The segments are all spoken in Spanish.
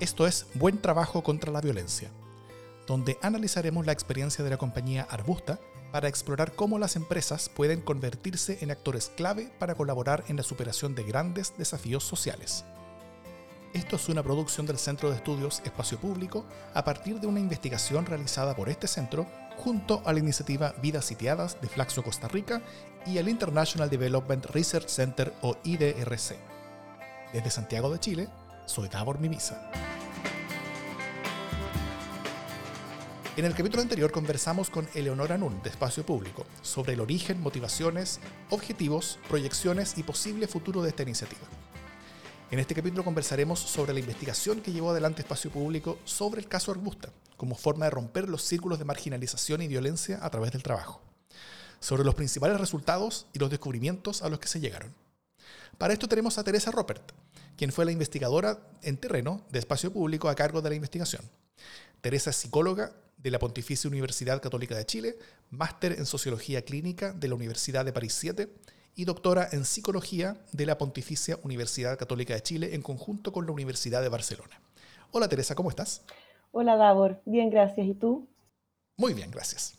Esto es Buen Trabajo contra la Violencia, donde analizaremos la experiencia de la compañía Arbusta para explorar cómo las empresas pueden convertirse en actores clave para colaborar en la superación de grandes desafíos sociales. Esto es una producción del Centro de Estudios Espacio Público a partir de una investigación realizada por este centro junto a la iniciativa Vidas Sitiadas de Flaxo Costa Rica y el International Development Research Center o IDRC. Desde Santiago de Chile, soy Davor Mimisa. En el capítulo anterior conversamos con Eleonora Nun, de Espacio Público, sobre el origen, motivaciones, objetivos, proyecciones y posible futuro de esta iniciativa. En este capítulo conversaremos sobre la investigación que llevó adelante Espacio Público sobre el caso Arbusta, como forma de romper los círculos de marginalización y violencia a través del trabajo, sobre los principales resultados y los descubrimientos a los que se llegaron. Para esto tenemos a Teresa Ropert, quien fue la investigadora en terreno de Espacio Público a cargo de la investigación. Teresa es psicóloga de la Pontificia Universidad Católica de Chile, máster en Sociología Clínica de la Universidad de París 7 y doctora en Psicología de la Pontificia Universidad Católica de Chile en conjunto con la Universidad de Barcelona. Hola Teresa, ¿cómo estás? Hola Davor, bien, gracias. ¿Y tú? Muy bien, gracias.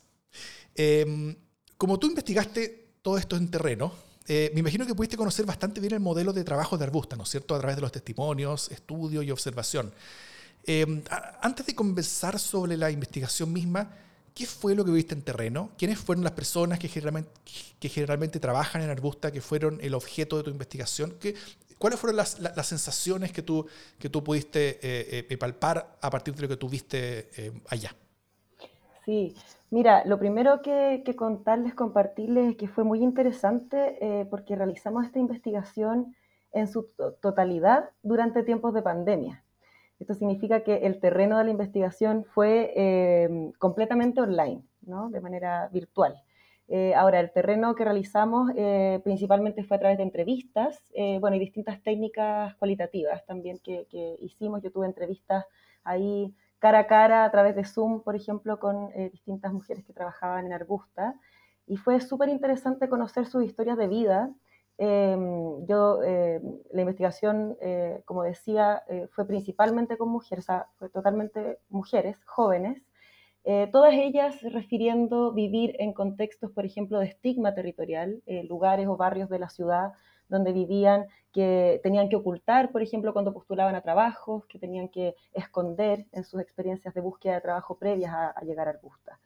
Em, como tú investigaste todo esto en terreno, eh, me imagino que pudiste conocer bastante bien el modelo de trabajo de Arbusta, ¿no es cierto? A través de los testimonios, estudio y observación. Em, antes de conversar sobre la investigación misma, ¿Qué fue lo que viste en terreno? ¿Quiénes fueron las personas que generalmente, que generalmente trabajan en Arbusta, que fueron el objeto de tu investigación? ¿Qué, ¿Cuáles fueron las, las, sensaciones que tú, que tú pudiste eh, eh, palpar a partir de lo que tú viste eh, allá? Sí, mira, lo primero que, que, contarles, compartirles es que fue muy interesante porque realizamos esta investigación en su totalidad durante tiempos de pandemia. Esto significa que el terreno de la investigación fue eh, completamente online, ¿no? de manera virtual. Eh, ahora, el terreno que realizamos eh, principalmente fue a través de entrevistas, bueno, y distintas técnicas cualitativas también que, hicimos. Yo tuve entrevistas ahí cara a cara a través de Zoom, por ejemplo, con distintas mujeres que trabajaban en Arbusta. Y fue súper interesante conocer sus historias de vida, Em, yo, em, la investigación, eh, como decía, eh, fue principalmente con mujeres, o sea, fue totalmente mujeres, jóvenes, eh, todas ellas refiriendo vivir en contextos, por ejemplo, de estigma territorial, lugares o barrios de la ciudad donde vivían, que tenían que ocultar, por ejemplo, cuando postulaban a trabajos, que tenían que esconder en sus experiencias de búsqueda de trabajo previas a, llegar a Arbusta.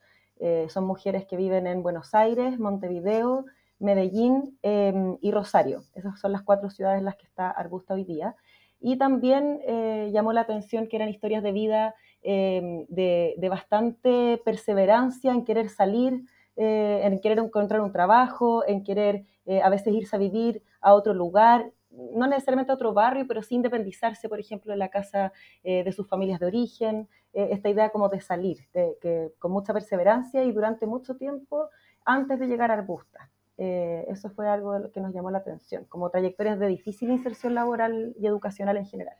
son mujeres que viven en Buenos Aires, Montevideo, Medellín em, y Rosario. Esas son las cuatro ciudades en las que está Arbusta hoy día. Y también eh, llamó la atención que eran historias de vida em, de, bastante perseverancia en querer salir, eh, en querer encontrar un trabajo, en querer eh, a veces irse a vivir a otro lugar, no necesariamente a otro barrio, pero sí independizarse, por ejemplo, de la casa de sus familias de origen, esta idea como de salir, que, con mucha perseverancia y durante mucho tiempo antes de llegar a Arbusta. Eh, eso fue algo que nos llamó la atención, como trayectorias de difícil inserción laboral y educacional en general.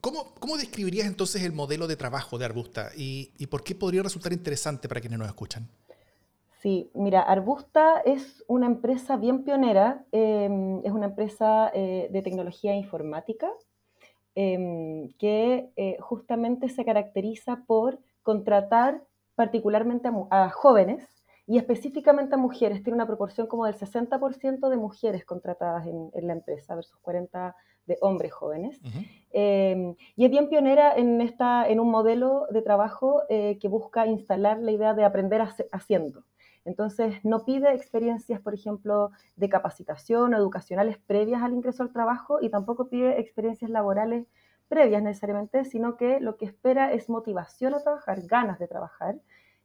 ¿Cómo, cómo describirías entonces el modelo de trabajo de Arbusta y, y, por qué podría resultar interesante para quienes nos escuchan? Sí, mira, Arbusta es una empresa bien pionera, em, es una empresa eh, de tecnología informática em, que eh, justamente se caracteriza por contratar particularmente a jóvenes y específicamente a mujeres, tiene una proporción como del 60% de mujeres contratadas en, la empresa versus 40% de hombres jóvenes. Em, y es bien pionera en, esta, en un modelo de trabajo eh, que busca instalar la idea de aprender haciendo. Entonces, no pide experiencias, por ejemplo, de capacitación o educacionales previas al ingreso al trabajo y tampoco pide experiencias laborales previas necesariamente, sino que lo que espera es motivación a trabajar, ganas de trabajar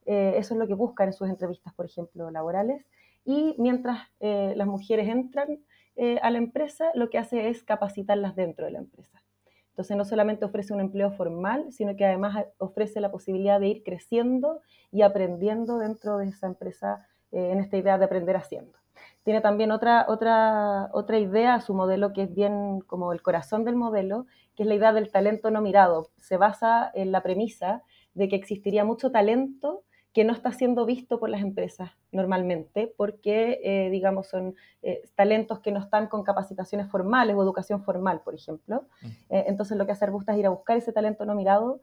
eh, eso es lo que buscan en sus entrevistas, por ejemplo, laborales. Y mientras eh, las mujeres entran eh, a la empresa, lo que hace es capacitarlas dentro de la empresa. Entonces, no solamente ofrece un empleo formal, sino que además ofrece la posibilidad de ir creciendo y aprendiendo dentro de esa empresa en esta idea de aprender haciendo. Tiene también otra, otra, otra idea, su modelo que es bien como el corazón del modelo, que es la idea del talento no mirado. Se basa en la premisa de que existiría mucho talento que no está siendo visto por las empresas normalmente, porque, eh, digamos, son eh, talentos que no están con capacitaciones formales o educación formal, por ejemplo. Mm. Eh, entonces, lo que hace Arbusta es ir a buscar ese talento no mirado,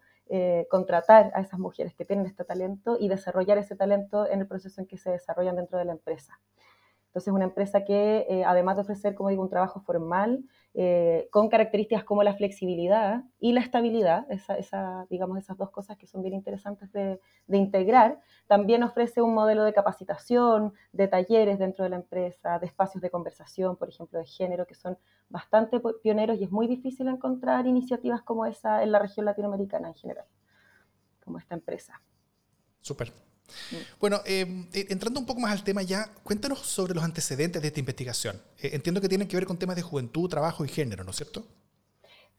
contratar a esas mujeres que tienen este talento y desarrollar ese talento en el proceso en que se desarrollan dentro de la empresa. Entonces, una empresa que, además de ofrecer, como digo, un trabajo formal, eh, con características como la flexibilidad y la estabilidad, esa, digamos, esas dos cosas que son bien interesantes de, integrar, también ofrece un modelo de capacitación, de talleres dentro de la empresa, de espacios de conversación, por ejemplo, de género, que son bastante pioneros y es muy difícil encontrar iniciativas como esa en la región latinoamericana en general, como esta empresa. Súper. Bueno, em, eh, entrando un poco más al tema ya, cuéntanos sobre los antecedentes de esta investigación. Eh, entiendo que tienen que ver con temas de juventud, trabajo y género, ¿no es cierto?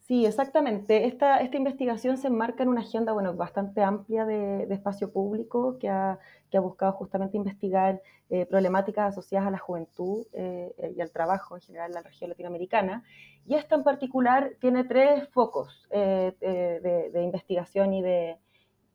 Sí, exactamente. Esta, esta investigación se enmarca en una agenda bueno, bastante amplia de, espacio público que ha, que ha, buscado justamente investigar eh, problemáticas asociadas a la juventud y al trabajo en general en la región latinoamericana. Y esta en particular tiene tres focos de, de investigación y de,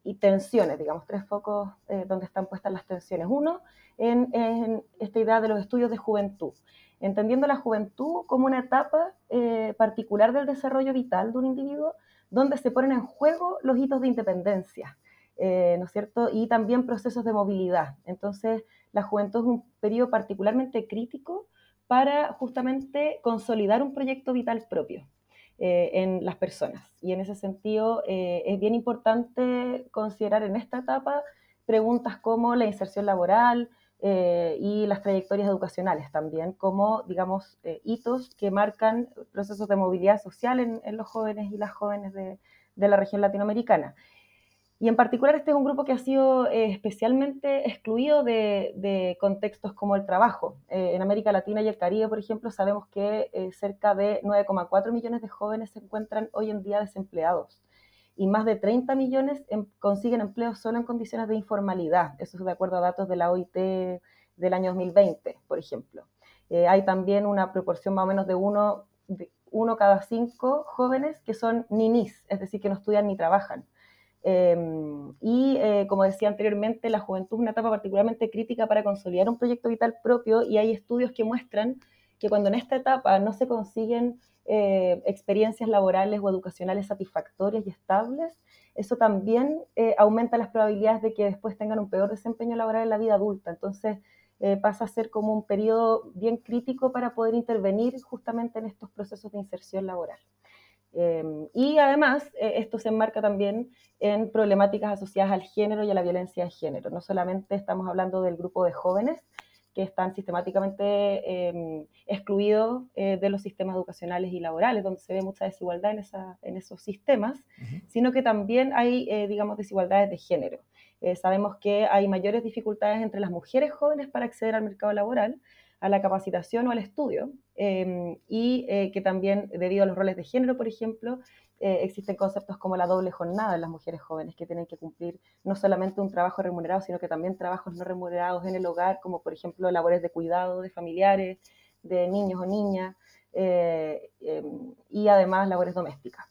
y tensiones, digamos, tres focos eh, donde están puestas las tensiones. Uno, en, esta idea de los estudios de juventud, entendiendo la juventud como una etapa eh, particular del desarrollo vital de un individuo, donde se ponen en juego los hitos de independencia, eh, ¿no es cierto? Y también procesos de movilidad. Entonces, la juventud es un periodo particularmente crítico para justamente consolidar un proyecto vital propio. Eh, en las personas. Y en ese sentido eh, es bien importante considerar en esta etapa preguntas como la inserción laboral eh, y las trayectorias educacionales también, como, digamos, hitos que marcan procesos de movilidad social en, los jóvenes y las jóvenes de la región latinoamericana. Y en particular este es un grupo que ha sido eh, especialmente excluido de, contextos como el trabajo. Eh, en América Latina y el Caribe, por ejemplo, sabemos que eh, cerca de 9,4 millones de jóvenes se encuentran hoy en día desempleados y más de 30 millones em, consiguen empleo solo en condiciones de informalidad. Eso es de acuerdo a datos de la OIT del año 2020, por ejemplo. hay también una proporción más o menos de uno, de uno cada cinco jóvenes que son ninis, es decir, que no estudian ni trabajan. Em, y eh, como decía anteriormente, la juventud es una etapa particularmente crítica para consolidar un proyecto vital propio y hay estudios que muestran que cuando en esta etapa no se consiguen eh, experiencias laborales o educacionales satisfactorias y estables, eso también eh, aumenta las probabilidades de que después tengan un peor desempeño laboral en la vida adulta. Entonces pasa a ser como un periodo bien crítico para poder intervenir justamente en estos procesos de inserción laboral. Em, y además, eh, esto se enmarca también en problemáticas asociadas al género y a la violencia de género. No solamente estamos hablando del grupo de jóvenes que están sistemáticamente em, excluidos eh, de los sistemas educacionales y laborales, donde se ve mucha desigualdad en, esa, en esos sistemas, sino que también hay, eh, digamos, desigualdades de género. sabemos que hay mayores dificultades entre las mujeres jóvenes para acceder al mercado laboral, a la capacitación o al estudio, em, y eh, que también debido a los roles de género, por ejemplo, eh, existen conceptos como la doble jornada en las mujeres jóvenes que tienen que cumplir no solamente un trabajo remunerado, sino que también trabajos no remunerados en el hogar, como por ejemplo labores de cuidado de familiares, de niños o niñas, eh, em, y además labores domésticas.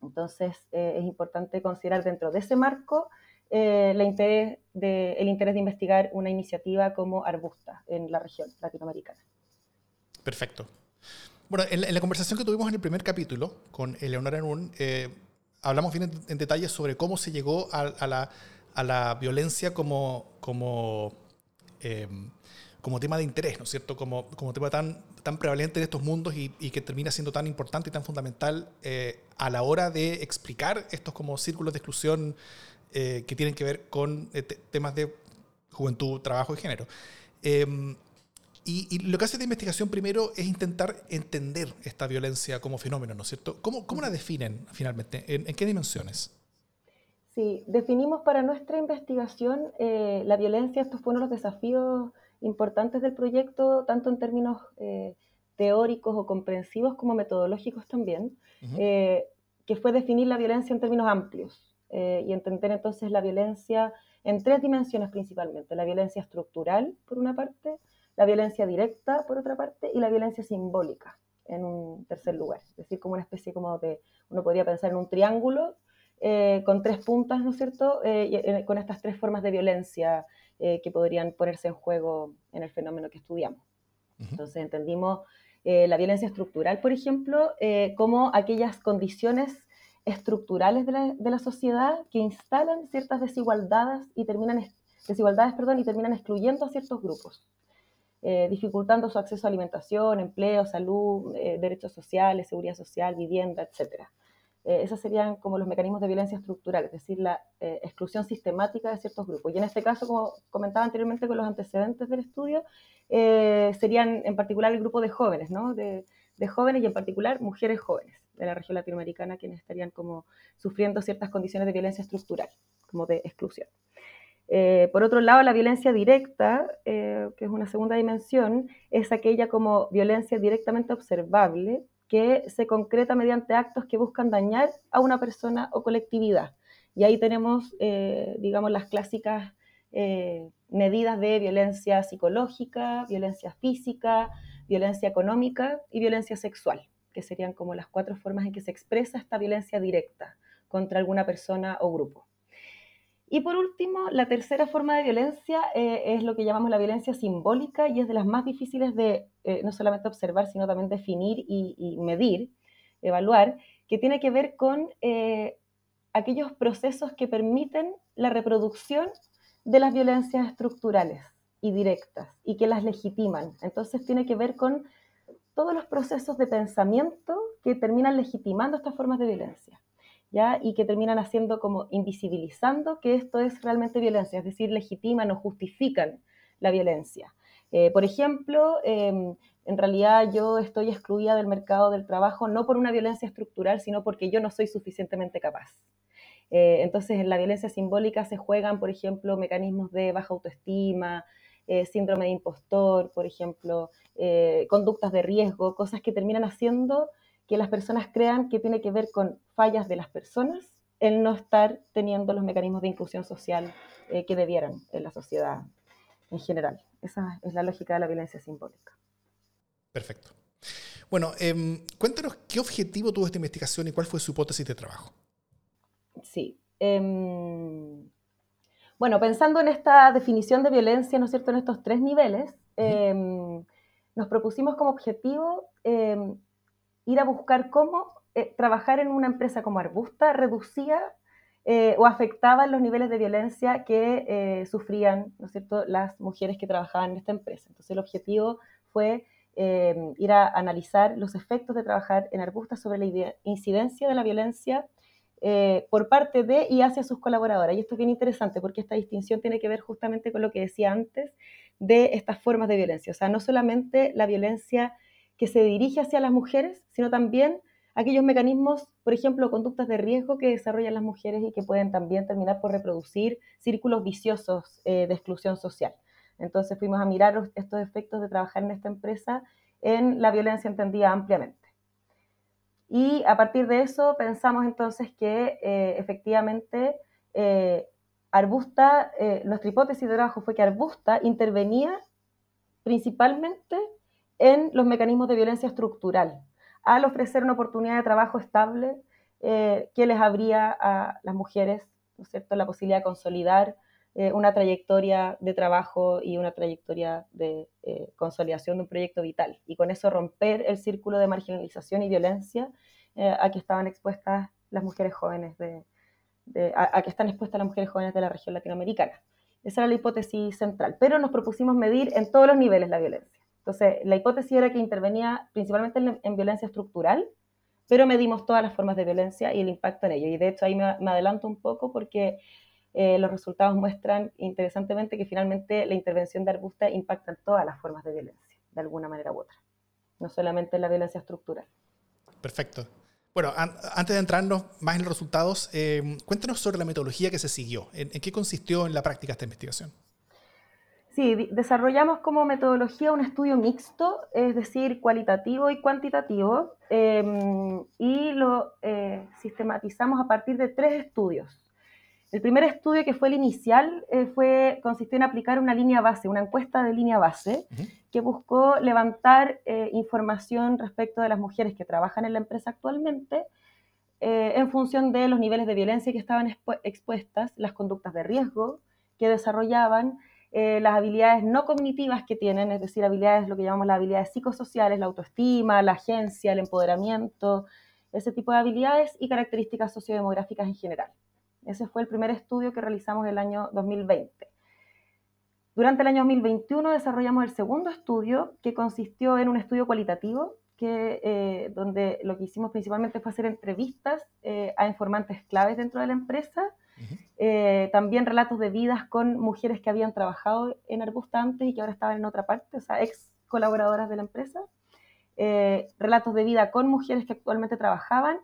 Entonces es importante considerar dentro de ese marco eh, el, interés de, el interés de investigar una iniciativa como Arbusta en la región latinoamericana. Perfecto. Bueno, en la, conversación que tuvimos en el primer capítulo con Eleonora Nun, eh, hablamos bien en, detalle sobre cómo se llegó a, la, la, violencia como, como, eh, tema de interés, ¿no es cierto? Como, tema tan, prevalente en estos mundos y, que termina siendo tan importante y tan fundamental a la hora de explicar estos como círculos de exclusión eh, que tienen que ver con eh, temas de juventud, trabajo y género. Em, y, lo que hace esta investigación primero es intentar entender esta violencia como fenómeno, ¿no es cierto? ¿Cómo, cómo la definen finalmente? ¿En, qué dimensiones? Sí, definimos para nuestra investigación eh, la violencia, estos fueron los desafíos importantes del proyecto, tanto en términos teóricos o comprensivos como metodológicos también, que fue definir la violencia en términos amplios. Eh, y entender entonces la violencia en tres dimensiones principalmente. La violencia estructural, por una parte, la violencia directa, por otra parte, y la violencia simbólica, en un tercer lugar. Es decir, como una especie como de, uno podría pensar en un triángulo, con tres puntas, ¿no es cierto?, con estas tres formas de violencia que podrían ponerse en juego en el fenómeno que estudiamos. Entonces entendimos la violencia estructural, por ejemplo, como aquellas condiciones estructurales de la, sociedad que instalan ciertas desigualdades y terminan, desigualdades, perdón, y terminan excluyendo a ciertos grupos, eh, dificultando su acceso a alimentación, empleo, salud, eh, derechos sociales, seguridad social, vivienda, etc. Eh, esos serían como los mecanismos de violencia estructural, es decir, la exclusión sistemática de ciertos grupos. Y en este caso, como comentaba anteriormente con los antecedentes del estudio, serían en particular el grupo de jóvenes, ¿no? de jóvenes y en particular mujeres jóvenes de la región latinoamericana quienes estarían como sufriendo ciertas condiciones de violencia estructural, como de exclusión. Eh, por otro lado, la violencia directa, eh, que es una segunda dimensión, es aquella como violencia directamente observable que se concreta mediante actos que buscan dañar a una persona o colectividad. Y ahí tenemos, eh, digamos, las clásicas medidas de violencia psicológica, violencia física, violencia económica y violencia sexual que serían como las cuatro formas en que se expresa esta violencia directa contra alguna persona o grupo. Y por último, la tercera forma de violencia eh, es lo que llamamos la violencia simbólica y es de las más difíciles de eh, no solamente observar, sino también definir y, medir, evaluar, que tiene que ver con eh, aquellos procesos que permiten la reproducción de las violencias estructurales y directas y que las legitiman. Entonces tiene que ver con todos los procesos de pensamiento que terminan legitimando estas formas de violencia, ¿ya? Y que terminan haciendo como invisibilizando que esto es realmente violencia, es decir, legitiman o justifican la violencia. Eh, por ejemplo, em, en realidad yo estoy excluida del mercado del trabajo no por una violencia estructural, sino porque yo no soy suficientemente capaz. Eh, entonces, en la violencia simbólica se juegan, por ejemplo, mecanismos de baja autoestima, eh, síndrome de impostor, por ejemplo, eh, conductas de riesgo, cosas que terminan haciendo que las personas crean que tiene que ver con fallas de las personas el no estar teniendo los mecanismos de inclusión social eh, que debieran en la sociedad en general. Esa es la lógica de la violencia simbólica. Perfecto. Bueno, em, cuéntanos qué objetivo tuvo esta investigación y cuál fue su hipótesis de trabajo. Sí. Em, bueno, pensando en esta definición de violencia, ¿no es cierto?, en estos tres niveles, em, nos propusimos como objetivo em, ir a buscar cómo eh, trabajar en una empresa como Arbusta reducía eh, o afectaba los niveles de violencia que eh, sufrían, ¿no es cierto?, las mujeres que trabajaban en esta empresa. Entonces el objetivo fue em, ir a analizar los efectos de trabajar en Arbusta sobre la incidencia de la violencia eh, por parte de y hacia sus colaboradoras. Y esto es bien interesante porque esta distinción tiene que ver justamente con lo que decía antes de estas formas de violencia. O sea, no solamente la violencia que se dirige hacia las mujeres, sino también aquellos mecanismos, por ejemplo, conductas de riesgo que desarrollan las mujeres y que pueden también terminar por reproducir círculos viciosos eh, de exclusión social. Entonces fuimos a mirar estos efectos de trabajar en esta empresa en la violencia entendida ampliamente. Y a partir de eso pensamos entonces que eh, efectivamente eh, Arbusta, eh, nuestra hipótesis de trabajo fue que Arbusta intervenía principalmente en los mecanismos de violencia estructural, al ofrecer una oportunidad de trabajo estable que les abría a las mujeres ¿no la posibilidad de consolidar una trayectoria de trabajo y una trayectoria de consolidación de un proyecto vital. Y con eso romper el círculo de marginalización y violencia eh, a que estaban expuestas las mujeres jóvenes, de, a, que están expuestas las mujeres jóvenes de la región latinoamericana. Esa era la hipótesis central, pero nos propusimos medir en todos los niveles la violencia. Entonces, la hipótesis era que intervenía principalmente en, violencia estructural, pero medimos todas las formas de violencia y el impacto en ello. Y de hecho ahí me, adelanto un poco porque eh, los resultados muestran interesantemente que finalmente la intervención de Arbusta impacta en todas las formas de violencia, de alguna manera u otra, no solamente en la violencia estructural. Perfecto. Bueno, antes de entrarnos más en los resultados, eh, cuéntanos sobre la metodología que se siguió. ¿En, qué consistió en la práctica esta investigación? Sí, desarrollamos como metodología un estudio mixto, es decir, cualitativo y cuantitativo, em, y lo eh, sistematizamos a partir de tres estudios. El primer estudio, que fue el inicial, eh, fue, consistió en aplicar una línea base, una encuesta de línea base, que buscó levantar eh, información respecto de las mujeres que trabajan en la empresa actualmente en función de los niveles de violencia que estaban expuestas, las conductas de riesgo que desarrollaban, las habilidades no cognitivas que tienen, es decir, habilidades, lo que llamamos las habilidades psicosociales, la autoestima, la agencia, el empoderamiento, ese tipo de habilidades y características sociodemográficas en general. Ese fue el primer estudio que realizamos el año 2020. Durante el año 2021 desarrollamos el segundo estudio, que consistió en un estudio cualitativo, que, eh, donde lo que hicimos principalmente fue hacer entrevistas eh, a informantes claves dentro de la empresa, eh, también relatos de vidas con mujeres que habían trabajado en Arbusta antes y que ahora estaban en otra parte, o sea, ex colaboradoras de la empresa, relatos de vida con mujeres que actualmente trabajaban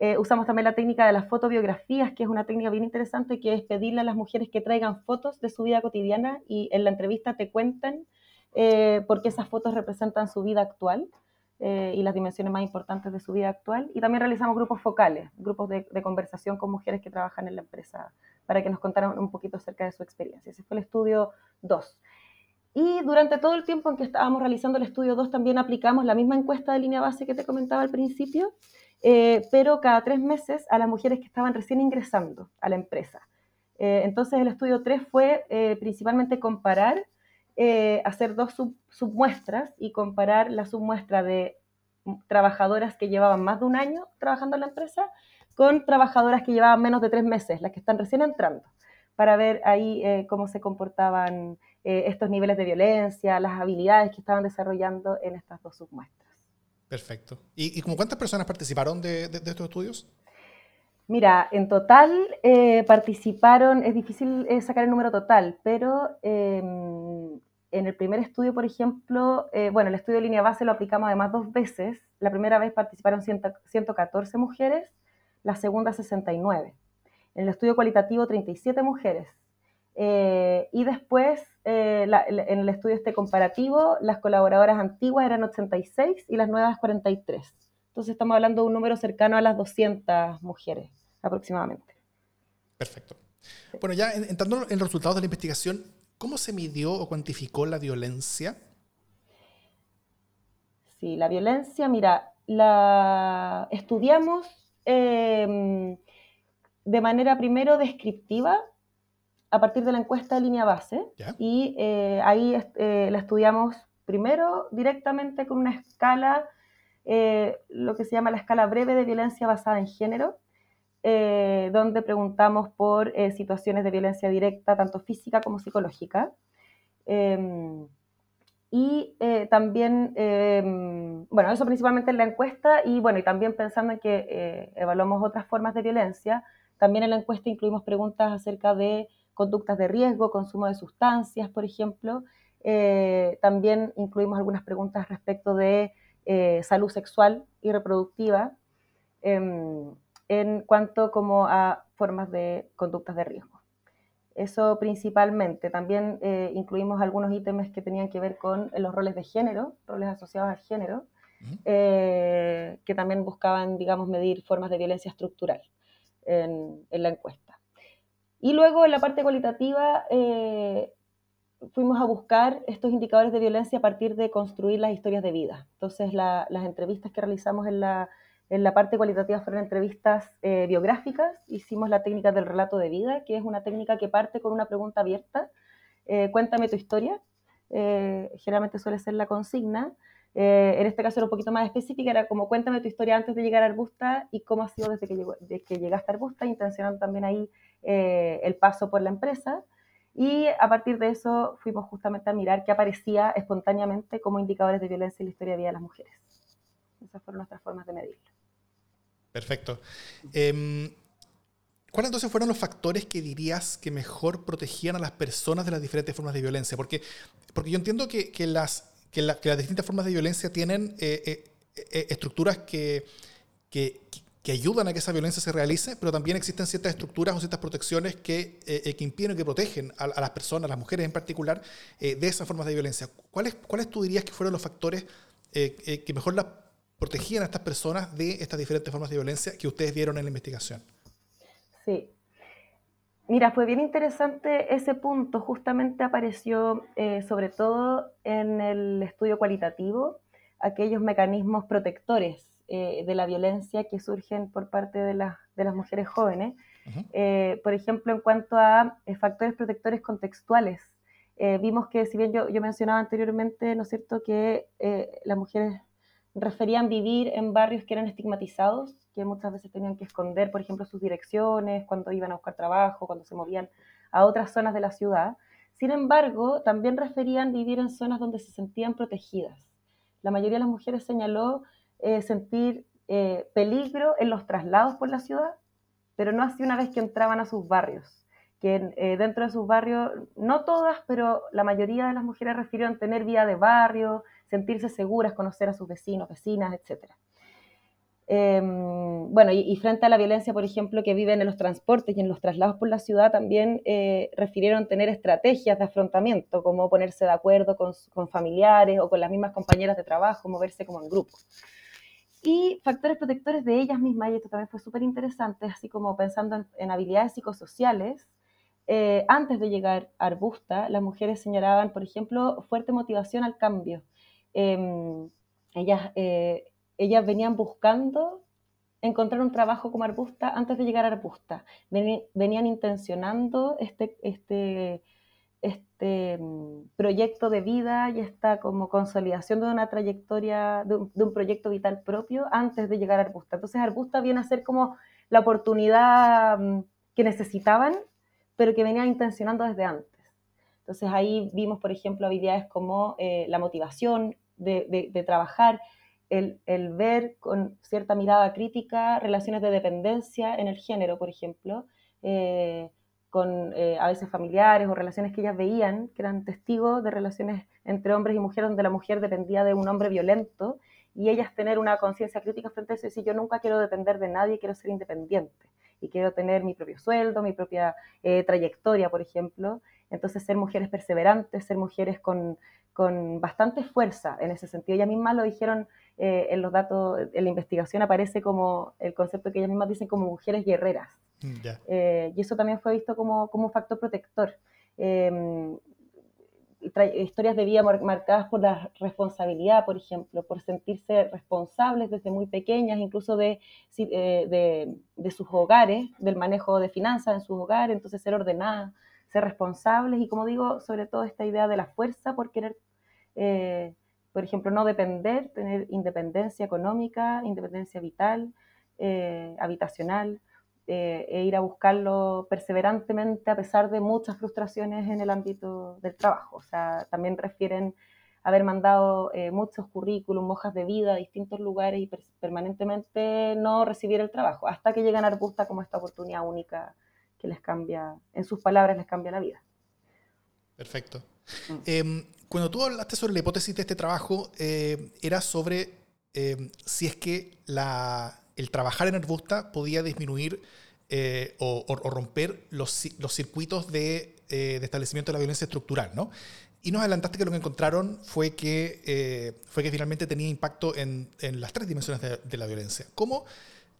eh, usamos también la técnica de las fotobiografías, que es una técnica bien interesante, que es pedirle a las mujeres que traigan fotos de su vida cotidiana y en la entrevista te cuentan eh, por qué esas fotos representan su vida actual eh, y las dimensiones más importantes de su vida actual. Y también realizamos grupos focales, grupos de, de, conversación con mujeres que trabajan en la empresa, para que nos contaran un poquito acerca de su experiencia. Ese fue el estudio 2. Y durante todo el tiempo en que estábamos realizando el estudio 2 también aplicamos la misma encuesta de línea base que te comentaba al principio, eh, pero cada tres meses a las mujeres que estaban recién ingresando a la empresa. Eh, entonces el estudio 3 fue eh, principalmente comparar, hacer dos submuestras y comparar la submuestra de trabajadoras que llevaban más de un año trabajando en la empresa con trabajadoras que llevaban menos de tres meses, las que están recién entrando, para ver ahí cómo se comportaban estos niveles de violencia, las habilidades que estaban desarrollando en estas dos submuestras. Perfecto. ¿Y, y cuántas personas participaron de, estos estudios? Mira, en total eh, participaron, es difícil eh, sacar el número total, pero em, en el primer estudio, por ejemplo, eh, bueno, el estudio de línea base lo aplicamos además dos veces. La primera vez participaron 114 mujeres, la segunda 69. En el estudio cualitativo 37 mujeres. Y después eh, en el estudio este comparativo, las colaboradoras antiguas eran 86 y las nuevas 43. Entonces estamos hablando de un número cercano a las 200 mujeres aproximadamente. Perfecto. Bueno, ya entrando en los resultados de la investigación, ¿cómo se midió o cuantificó la violencia? Sí, la violencia, mira, la estudiamos em, de manera primero descriptiva a partir de la encuesta de línea base y eh, ahí eh, la estudiamos primero directamente con una escala, eh, lo que se llama la escala breve de violencia basada en género, donde preguntamos por situaciones de violencia directa, tanto física como psicológica. Em, y también, em, bueno, eso principalmente en la encuesta y bueno, y también pensando en que evaluamos otras formas de violencia, también en la encuesta incluimos preguntas acerca de conductas de riesgo, consumo de sustancias, por ejemplo. Eh, también incluimos algunas preguntas respecto de eh, salud sexual y reproductiva em, en cuanto como a formas de conductas de riesgo. Eso principalmente. También eh, incluimos algunos ítems que tenían que ver con los roles de género, roles asociados al género, que también buscaban, digamos, medir formas de violencia estructural en la encuesta. Y luego en la parte cualitativa eh, fuimos a buscar estos indicadores de violencia a partir de construir las historias de vida. Entonces las entrevistas que realizamos en la, en la parte cualitativa fueron entrevistas eh, biográficas, hicimos la técnica del relato de vida, que es una técnica que parte con una pregunta abierta, eh, cuéntame tu historia, generalmente suele ser la consigna, en este caso era un poquito más específica, era como cuéntame tu historia antes de llegar a Arbusta y cómo ha sido desde que, llegó, desde que llegaste a Arbusta, intencionando también ahí eh, el paso por la empresa. Y a partir de eso fuimos justamente a mirar qué aparecía espontáneamente como indicadores de violencia en la historia de vida de las mujeres. Esas fueron nuestras formas de medirlo. Perfecto. Em, ¿Cuáles entonces fueron los factores que dirías que mejor protegían a las personas de las diferentes formas de violencia? Porque, porque yo entiendo que, que las, que, las distintas formas de violencia tienen eh, eh, estructuras que, que, que ayudan a que esa violencia se realice, pero también existen ciertas estructuras o ciertas protecciones que, eh, eh, que impiden que protegen a, las personas, a las mujeres en particular, eh, de esas formas de violencia. ¿Cuáles, ¿Cuáles tú dirías que fueron los factores que mejor las protegían a estas personas de estas diferentes formas de violencia que ustedes vieron en la investigación? Sí. Mira, fue bien interesante ese punto. Justamente apareció sobre todo en el estudio cualitativo aquellos mecanismos protectores eh, de la violencia que surgen por parte de, de las mujeres jóvenes. Eh, por ejemplo, en cuanto a factores protectores contextuales, vimos que si bien yo, yo, mencionaba anteriormente, ¿no es cierto?, que las mujeres referían vivir en barrios que eran estigmatizados, que muchas veces tenían que esconder, por ejemplo, sus direcciones, cuando iban a buscar trabajo, cuando se movían a otras zonas de la ciudad. Sin embargo, también referían vivir en zonas donde se sentían protegidas. La mayoría de las mujeres señaló eh, sentir eh, peligro en los traslados por la ciudad, pero no así una vez que entraban a sus barrios. Que eh, dentro de sus barrios, no todas, pero la mayoría de las mujeres refirieron tener vida de barrio, sentirse seguras, conocer a sus vecinos, vecinas, etcétera. Em, bueno, y, frente a la violencia, por ejemplo, que viven en los transportes y en los traslados por la ciudad, también refirieron tener estrategias de afrontamiento, como ponerse de acuerdo con, familiares o con las mismas compañeras de trabajo, moverse como en grupo. Y factores protectores de ellas mismas, y esto también fue súper interesante, así como pensando en, habilidades psicosociales, eh, antes de llegar a Arbusta, las mujeres señalaban, por ejemplo, fuerte motivación al cambio. Em, ellas eh, ellas venían buscando encontrar un trabajo como arbusta antes de llegar a arbusta. Venían intencionando este, este, este mm, proyecto de vida y esta como consolidación de una trayectoria, de un, proyecto vital propio antes de llegar a arbusta. Entonces arbusta viene a ser como la oportunidad mm, que necesitaban, pero que venían intencionando desde antes. Entonces ahí vimos, por ejemplo, habilidades como eh, la motivación de, de trabajar, el, ver con cierta mirada crítica relaciones de dependencia en el género, por ejemplo, eh, con eh, a veces familiares o relaciones que ellas veían, que eran testigos de relaciones entre hombres y mujeres donde la mujer dependía de un hombre violento y ellas tener una conciencia crítica frente a eso y decir, yo nunca quiero depender de nadie, quiero ser independiente y quiero tener mi propio sueldo, mi propia eh, trayectoria, por ejemplo. Entonces, ser mujeres perseverantes, ser mujeres con, con bastante fuerza en ese sentido. Ellas mismas lo dijeron eh, en los datos, en la investigación aparece como el concepto que ellas mismas dicen como mujeres guerreras. Eh, y eso también fue visto como, como un factor protector. Em, historias de vida marcadas por la responsabilidad, por ejemplo, por sentirse responsables desde muy pequeñas, incluso de, eh, de, de, sus hogares, del manejo de finanzas en sus hogares, entonces ser ordenadas, ser responsables y, como digo, sobre todo esta idea de la fuerza por querer por ejemplo, no depender, tener independencia económica, independencia vital, eh, habitacional, eh, e ir a buscarlo perseverantemente a pesar de muchas frustraciones en el ámbito del trabajo. O sea, también refieren haber mandado eh, muchos currículum, hojas de vida a distintos lugares y permanentemente no recibir el trabajo, hasta que llegan a Arbusta como esta oportunidad única que les cambia, en sus palabras, les cambia la vida. Perfecto. Mm. Em, cuando tú hablaste sobre la hipótesis de este trabajo, eh, era sobre eh, si es que el trabajar en Arbusta podía disminuir eh, o, romper los, circuitos de, establecimiento de la violencia estructural, ¿no? Y nos adelantaste que lo que encontraron fue que, fue que finalmente tenía impacto en, las tres dimensiones de, la violencia. ¿Cómo,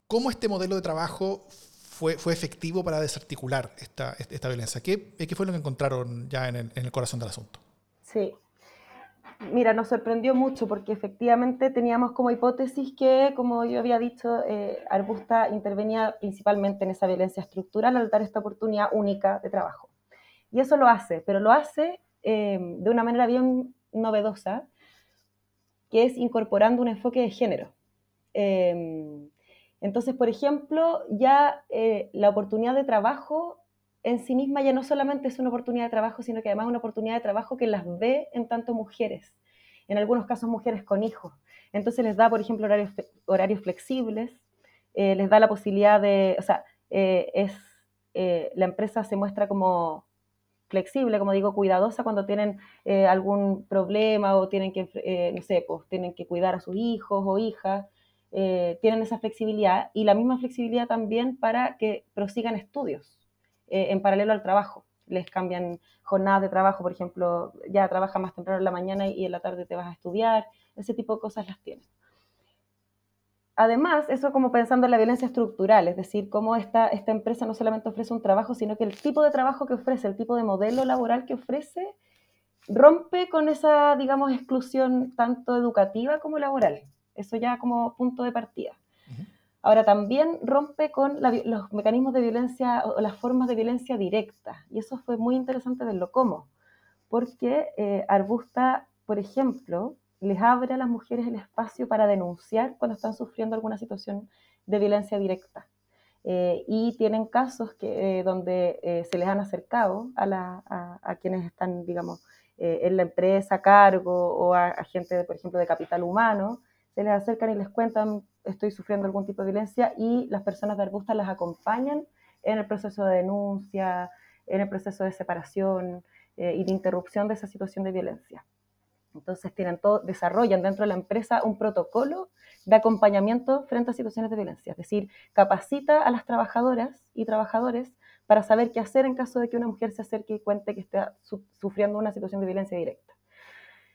¿Cómo, este modelo de trabajo fue, fue efectivo para desarticular esta, esta violencia? ¿Qué, ¿Qué, fue lo que encontraron ya en el, en el corazón del asunto? Sí, Mira, nos sorprendió mucho porque efectivamente teníamos como hipótesis que, como yo había dicho, eh, Arbusta intervenía principalmente en esa violencia estructural al dar esta oportunidad única de trabajo. Y eso lo hace, pero lo hace eh, de una manera bien novedosa, que es incorporando un enfoque de género. Em, entonces, por ejemplo, ya eh, la oportunidad de trabajo en sí misma ya no solamente es una oportunidad de trabajo, sino que además es una oportunidad de trabajo que las ve en tanto mujeres, en algunos casos mujeres con hijos. Entonces les da, por ejemplo, horarios, horarios flexibles, eh, les da la posibilidad de, o sea, eh, es, eh, la empresa se muestra como flexible, como digo, cuidadosa cuando tienen algún problema o tienen que, no pues tienen que cuidar a sus hijos o hijas, tienen esa flexibilidad y la misma flexibilidad también para que prosigan estudios. Eh, en paralelo al trabajo. Les cambian jornadas de trabajo, por ejemplo, ya trabajas más temprano en la mañana y en la tarde te vas a estudiar, ese tipo de cosas las tienen. Además, eso como pensando en la violencia estructural, es decir, cómo esta, esta empresa no solamente ofrece un trabajo, sino que el tipo de trabajo que ofrece, el tipo de modelo laboral que ofrece, rompe con esa, digamos, exclusión tanto educativa como laboral. Eso ya como punto de partida. Ahora también rompe con los mecanismos de violencia o las formas de violencia directa. Y eso fue muy interesante verlo cómo. Porque eh, Arbusta, por ejemplo, les abre a las mujeres el espacio para denunciar cuando están sufriendo alguna situación de violencia directa. Eh, y tienen casos que, eh, donde se les han acercado a, la, a, quienes están, digamos, en la empresa a cargo o a, gente, por ejemplo, de capital humano, se les acercan y les cuentan, estoy sufriendo algún tipo de violencia y las personas de Arbusta las acompañan en el proceso de denuncia, en el proceso de separación y de interrupción de esa situación de violencia. Entonces tienen todo, desarrollan dentro de la empresa un protocolo de acompañamiento frente a situaciones de violencia, es decir, capacita a las trabajadoras y trabajadores para saber qué hacer en caso de que una mujer se acerque y cuente que está sufriendo una situación de violencia directa.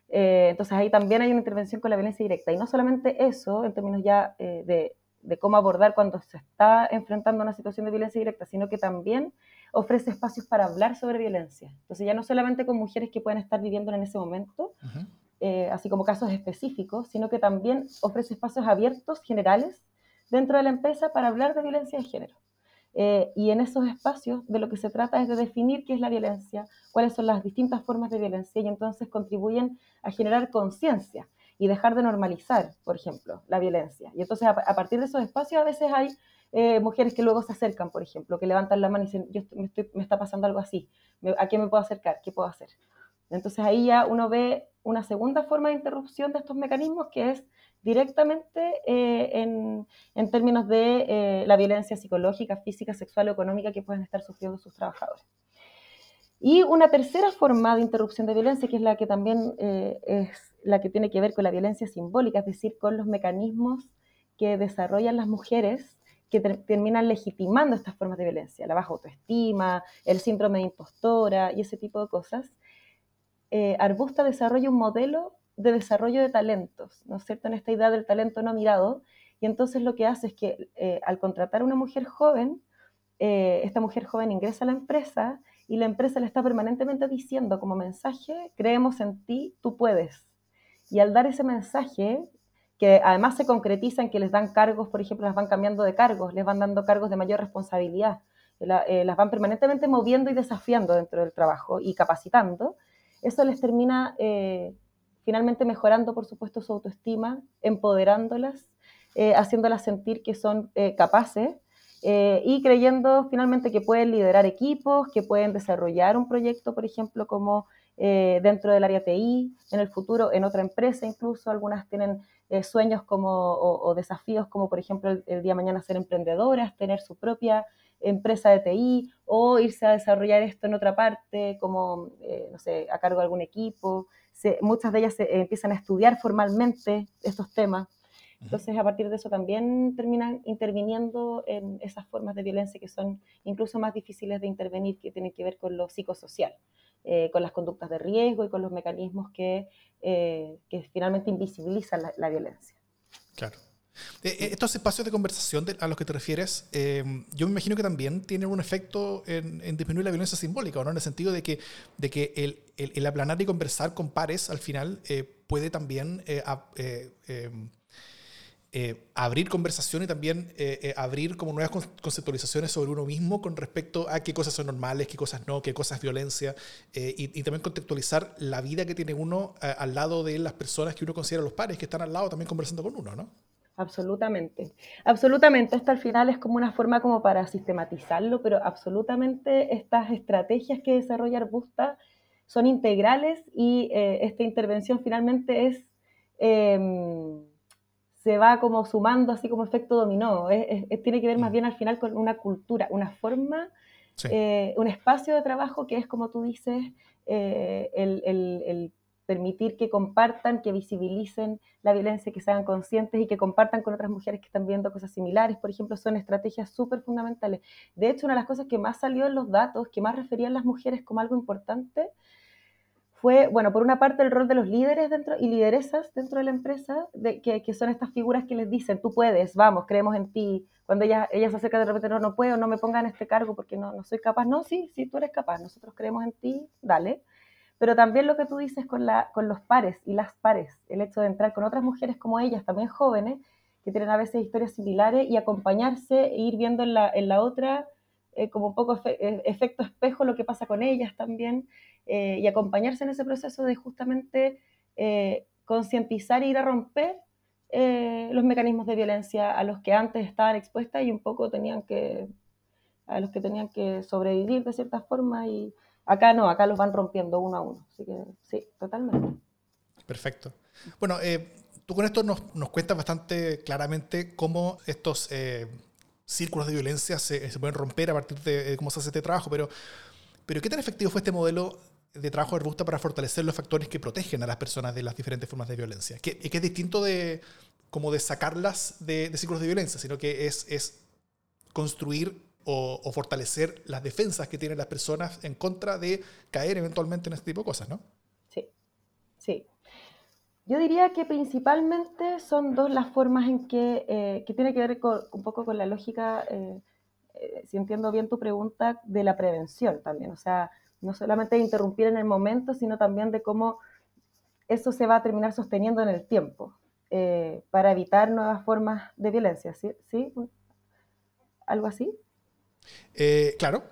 Eh, entonces ahí también hay una intervención con la violencia directa. Y no solamente eso, en términos ya eh, de, de, cómo abordar cuando se está enfrentando a una situación de violencia directa, sino que también ofrece espacios para hablar sobre violencia. Entonces ya no solamente con mujeres que pueden estar viviendo en ese momento, eh, así como casos específicos, sino que también ofrece espacios abiertos, generales, dentro de la empresa para hablar de violencia de género. Eh, y en esos espacios de lo que se trata es de definir qué es la violencia, cuáles son las distintas formas de violencia y entonces contribuyen a generar conciencia y dejar de normalizar, por ejemplo, la violencia. Y entonces a, partir de esos espacios a veces hay eh, mujeres que luego se acercan, por ejemplo, que levantan la mano y dicen, yo me, me está pasando algo así, ¿a qué me puedo acercar? ¿Qué puedo hacer? Entonces ahí ya uno ve una segunda forma de interrupción de estos mecanismos que es directamente eh, en, en, términos de eh, la violencia psicológica, física, sexual o económica que pueden estar sufriendo sus trabajadores. Y una tercera forma de interrupción de violencia, que es la que también es la que tiene que ver con la violencia simbólica, es decir, con los mecanismos que desarrollan las mujeres que terminan legitimando estas formas de violencia, la baja autoestima, el síndrome de impostora y ese tipo de cosas, eh, Arbusta desarrolla un modelo de desarrollo de talentos, ¿no es cierto? En esta idea del talento no mirado, y entonces lo que hace es que eh, al contratar a una mujer joven, eh, esta mujer joven ingresa a la empresa y la empresa le está permanentemente diciendo como mensaje, creemos en ti, tú puedes. Y al dar ese mensaje, que además se concretiza en que les dan cargos, por ejemplo, las van cambiando de cargos, les van dando cargos de mayor responsabilidad, eh, las van permanentemente moviendo y desafiando dentro del trabajo y capacitando, eso les termina finalmente mejorando, por supuesto, su autoestima, empoderándolas, eh, haciéndolas sentir que son capaces y creyendo finalmente que pueden liderar equipos, que pueden desarrollar un proyecto, por ejemplo, como dentro del área TI, en el futuro en otra empresa incluso, algunas tienen eh, sueños como, o, desafíos como por ejemplo el, día de mañana ser emprendedoras, tener su propia empresa de TI o irse a desarrollar esto en otra parte como, eh, no sé, a cargo de algún equipo. Muchas de ellas empiezan a estudiar formalmente estos temas. Entonces, a partir de eso también terminan interviniendo en esas formas de violencia que son incluso más difíciles de intervenir, que tienen que ver con lo psicosocial. Eh, con las conductas de riesgo y con los mecanismos que, eh, que finalmente invisibilizan la, violencia. Claro. Eh, estos espacios de conversación a los que te refieres, yo me imagino que también tienen un efecto en, disminuir la violencia simbólica, ¿no? En el sentido de que, de que el, aplanar y conversar con pares al final puede también eh, abrir conversación y también eh, eh, abrir como nuevas conceptualizaciones sobre uno mismo con respecto a qué cosas son normales, qué cosas no, qué cosas es violencia, y, también contextualizar la vida que tiene uno al lado de las personas que uno considera los pares, que están al lado también conversando con uno, ¿no? Absolutamente, absolutamente. Esto al final es como una forma como para sistematizarlo, pero absolutamente estas estrategias que desarrolla Arbusta son integrales y esta intervención finalmente es em, se va como sumando así como efecto dominó. tiene que ver más mm. bien al final con una cultura, una forma, eh, un espacio de trabajo que es, como tú dices, eh, el, permitir que compartan, que visibilicen la violencia, que sean conscientes y que compartan con otras mujeres que están viendo cosas similares, por ejemplo, son estrategias súper fundamentales. De hecho, una de las cosas que más salió en los datos, que más referían las mujeres como algo importante, fue, bueno, por una parte el rol de los líderes dentro y lideresas dentro de la empresa, de, que, son estas figuras que les dicen, tú puedes, vamos, creemos en ti. Cuando ellas, ellas se acercan de repente, no, no puedo, no me pongan este cargo porque no, no soy capaz. No, sí, sí, tú eres capaz, nosotros creemos en ti, dale. Pero también lo que tú dices con, la, con los pares y las pares, el hecho de entrar con otras mujeres como ellas, también jóvenes, que tienen a veces historias similares y acompañarse e ir viendo en la, en la otra eh, como un poco eh, efecto espejo lo que pasa con ellas también eh, y acompañarse en ese proceso de justamente concientizar e ir a romper los mecanismos de violencia a los que antes estaban expuestas y un poco tenían que, a los que tenían que sobrevivir de cierta forma y acá no, acá los van rompiendo uno a uno. Sí, totalmente. Perfecto. Bueno, tú con esto nos, nos cuentas bastante claramente cómo estos círculos de violencia se, se, pueden romper a partir de, cómo se hace este trabajo, pero, pero ¿qué tan efectivo fue este modelo de trabajo de Arbusta para fortalecer los factores que protegen a las personas de las diferentes formas de violencia? Que, que es distinto de como de sacarlas de, círculos de violencia, sino que es, es construir o, fortalecer las defensas que tienen las personas en contra de caer eventualmente en este tipo de cosas, ¿no? Sí, sí. Yo diría que principalmente son dos las formas en que, eh, que tiene que ver un poco con la lógica, eh, eh, si entiendo bien tu pregunta, de la prevención también. O sea, no solamente de interrumpir en el momento, sino también de cómo eso se va a terminar sosteniendo en el tiempo para evitar nuevas formas de violencia. ¿Sí? ¿Sí? ¿Algo así? Claro.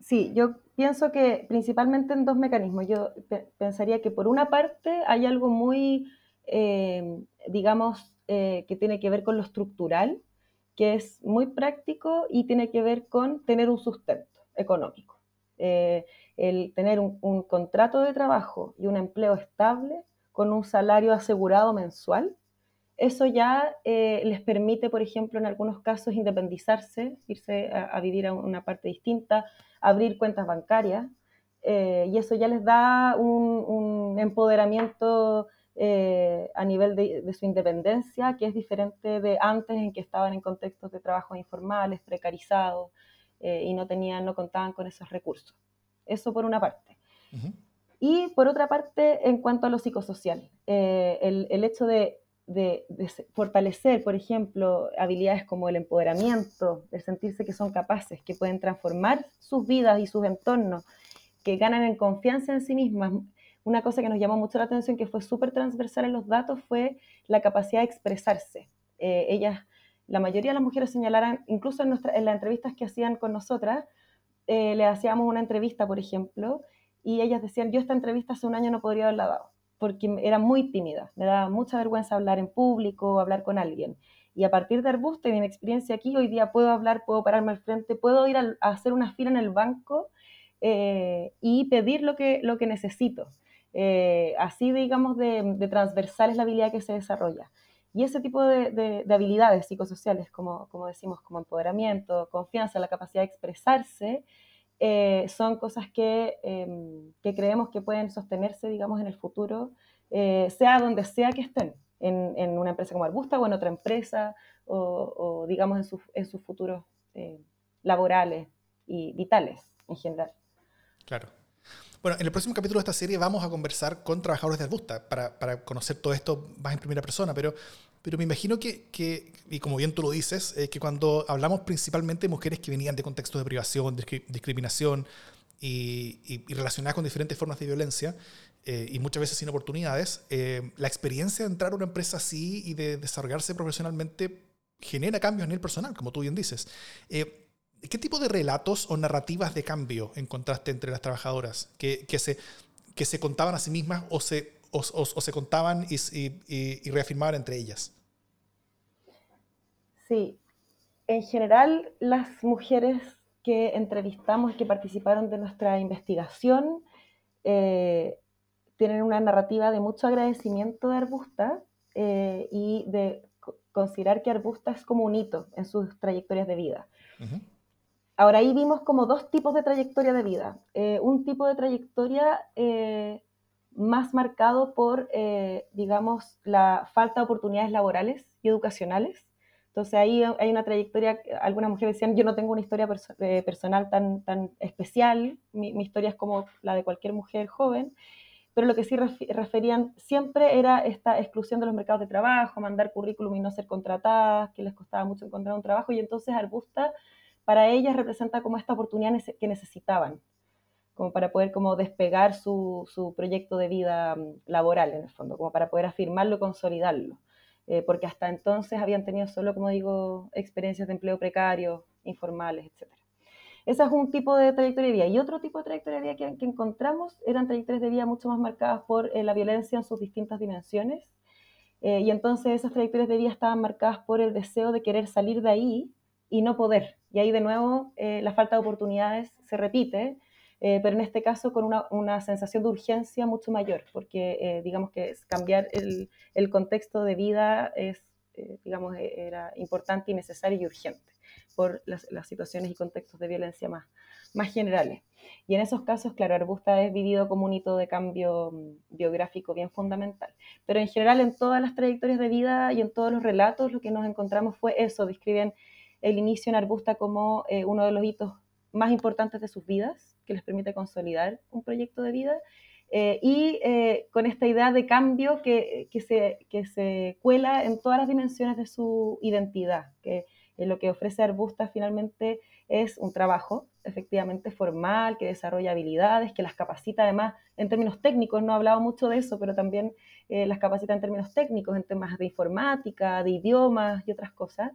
Sí, yo pienso que principalmente en dos mecanismos. Yo pensaría que por una parte hay algo muy, eh, digamos, eh, que tiene que ver con lo estructural, que es muy práctico y tiene que ver con tener un sustento económico. Eh, el tener un, contrato de trabajo y un empleo estable con un salario asegurado mensual, eso ya les permite, por ejemplo, en algunos casos independizarse, irse a, a vivir a una parte distinta, abrir cuentas bancarias eh, y eso ya les da un, empoderamiento eh, a nivel de, su independencia que es diferente de antes en que estaban en contextos de trabajo informales, precarizados eh, y no tenían, no contaban con esos recursos. Eso por una parte. Y por otra parte, en cuanto a lo psicosocial, el, el hecho de de, fortalecer, por ejemplo, habilidades como el empoderamiento, de sentirse que son capaces, que pueden transformar sus vidas y sus entornos, que ganan en confianza en sí mismas. Una cosa que nos llamó mucho la atención, que fue súper transversal en los datos, fue la capacidad de expresarse. Eh, ellas, la mayoría de las mujeres señalaran, incluso en, las entrevistas que hacían con nosotras, eh, le hacíamos una entrevista, por ejemplo, y ellas decían, yo esta entrevista hace un año no podría haberla dado porque era muy tímida, me daba mucha vergüenza hablar en público, hablar con alguien. Y a partir de Arbusta y de mi experiencia aquí, hoy día puedo hablar, puedo pararme al frente, puedo ir a, hacer una fila en el banco eh, y pedir lo que, lo que necesito. Eh, así, digamos, de, transversal es la habilidad que se desarrolla. Y ese tipo de, habilidades psicosociales, como, como, decimos, como empoderamiento, confianza, la capacidad de expresarse, eh, son cosas em, que, creemos que pueden sostenerse, digamos, en el futuro, eh, sea donde sea que estén, en, una empresa como Arbusta o en otra empresa, o, digamos, en, sus futuros eh, laborales y vitales en general. Claro. Bueno, en el próximo capítulo de esta serie vamos a conversar con trabajadores de Arbusta para, para conocer todo esto más en primera persona, pero pero me imagino que, que, y como bien tú lo dices, eh, que cuando hablamos principalmente de mujeres que venían de contextos de privación, de discriminación y, y, relacionadas con diferentes formas de violencia, eh, y muchas veces sin oportunidades, eh, la experiencia de entrar a una empresa así y de desarrollarse profesionalmente genera cambios a nivel personal, como tú bien dices. ¿Qué tipo de relatos o narrativas de cambio encontraste entre las trabajadoras que, que, se, que se contaban a sí mismas o se o, se contaban y, reafirmaban entre ellas? Sí, en general las mujeres que entrevistamos, que participaron de nuestra investigación, eh, tienen una narrativa de mucho agradecimiento de Arbusta eh, y de considerar que Arbusta es como un hito en sus trayectorias de vida. Ahora ahí vimos como dos tipos de trayectoria de vida. Eh, un tipo de trayectoria más marcado por, eh, digamos, la falta de oportunidades laborales y educacionales. Entonces ahí hay una trayectoria, algunas mujeres decían, yo no tengo una historia eh, personal tan, tan especial, mi, historia es como la de cualquier mujer joven, pero lo que sí referían siempre era esta exclusión de los mercados de trabajo, mandar currículum y no ser contratadas, que les costaba mucho encontrar un trabajo, y entonces Arbusta para ellas representa como esta oportunidad que necesitaban como para poder como despegar su, su proyecto de vida mm, laboral en el fondo, como para poder afirmarlo consolidarlo. Eh, porque hasta entonces habían tenido solo, como digo, experiencias de empleo precario, informales, etc. Ese es un tipo de trayectoria de vida. Y otro tipo de trayectoria de vida que, encontramos eran trayectorias de vida mucho más marcadas por eh, la violencia en sus distintas dimensiones. Eh, y entonces esas trayectorias de vida estaban marcadas por el deseo de querer salir de ahí y no poder. Y ahí de nuevo la falta de oportunidades se repite eh, pero en este caso con una, una, sensación de urgencia mucho mayor, porque eh, digamos que cambiar el, el, contexto de vida es, eh, digamos, era importante y necesario y urgente por las, las, situaciones y contextos de violencia más, más generales. Y en esos casos, claro, Arbusta es vivido como un hito de cambio mm, biográfico bien fundamental. Pero en general, en todas las trayectorias de vida y en todos los relatos, lo que nos encontramos fue eso, describen el inicio en Arbusta como uno de los hitos más importantes de sus vidas, que les permite consolidar un proyecto de vida. Eh, y eh, con esta idea de cambio que, que, se, que, se, cuela en todas las dimensiones de su identidad, que lo que ofrece Arbusta finalmente es un trabajo efectivamente formal, que desarrolla habilidades, que las capacita además en términos técnicos, no he hablado mucho de eso, pero también eh, las capacita en términos técnicos, en temas de informática, de idiomas y otras cosas,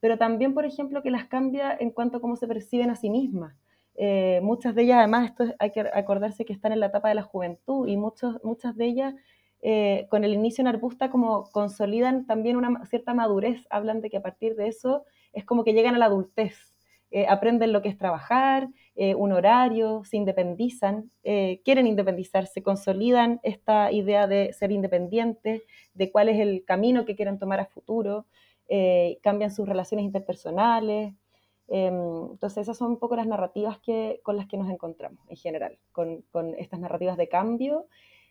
pero también, por ejemplo, que las cambia en cuanto a cómo se perciben a sí mismas. Eh, muchas de ellas, además, esto hay que acordarse que están en la etapa de la juventud y muchos, muchas de ellas, eh, con el inicio en Arbusta, como consolidan también una cierta madurez, hablan de que a partir de eso es como que llegan a la adultez, eh, aprenden lo que es trabajar, un horario, se independizan, quieren independizarse, consolidan esta idea de ser independientes, de cuál es el camino que quieren tomar a futuro. Cambian sus relaciones interpersonales. Em, entonces esas son un poco las narrativas que, con las que nos encontramos en general, con, con estas narrativas de cambio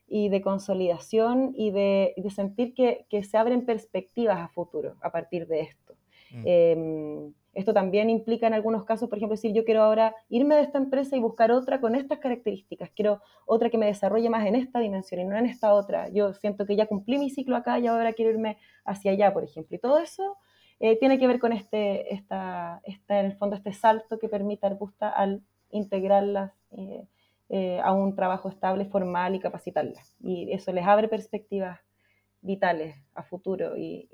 y de consolidación y de, de sentir que, que, se abren perspectivas a futuro a partir de esto. Mm. Em, esto también implica en algunos casos, por ejemplo, decir yo quiero ahora irme de esta empresa y buscar otra con estas características, quiero otra que me desarrolle más en esta dimensión y no en esta otra. Yo siento que ya cumplí mi ciclo acá y ahora quiero irme hacia allá, por ejemplo. Y todo eso eh, tiene que ver con este, esta, esta, en el fondo, este salto que permite Arbusta al integrarlas eh, eh, a un trabajo estable, formal y capacitarlas. Y eso les abre perspectivas vitales a futuro y,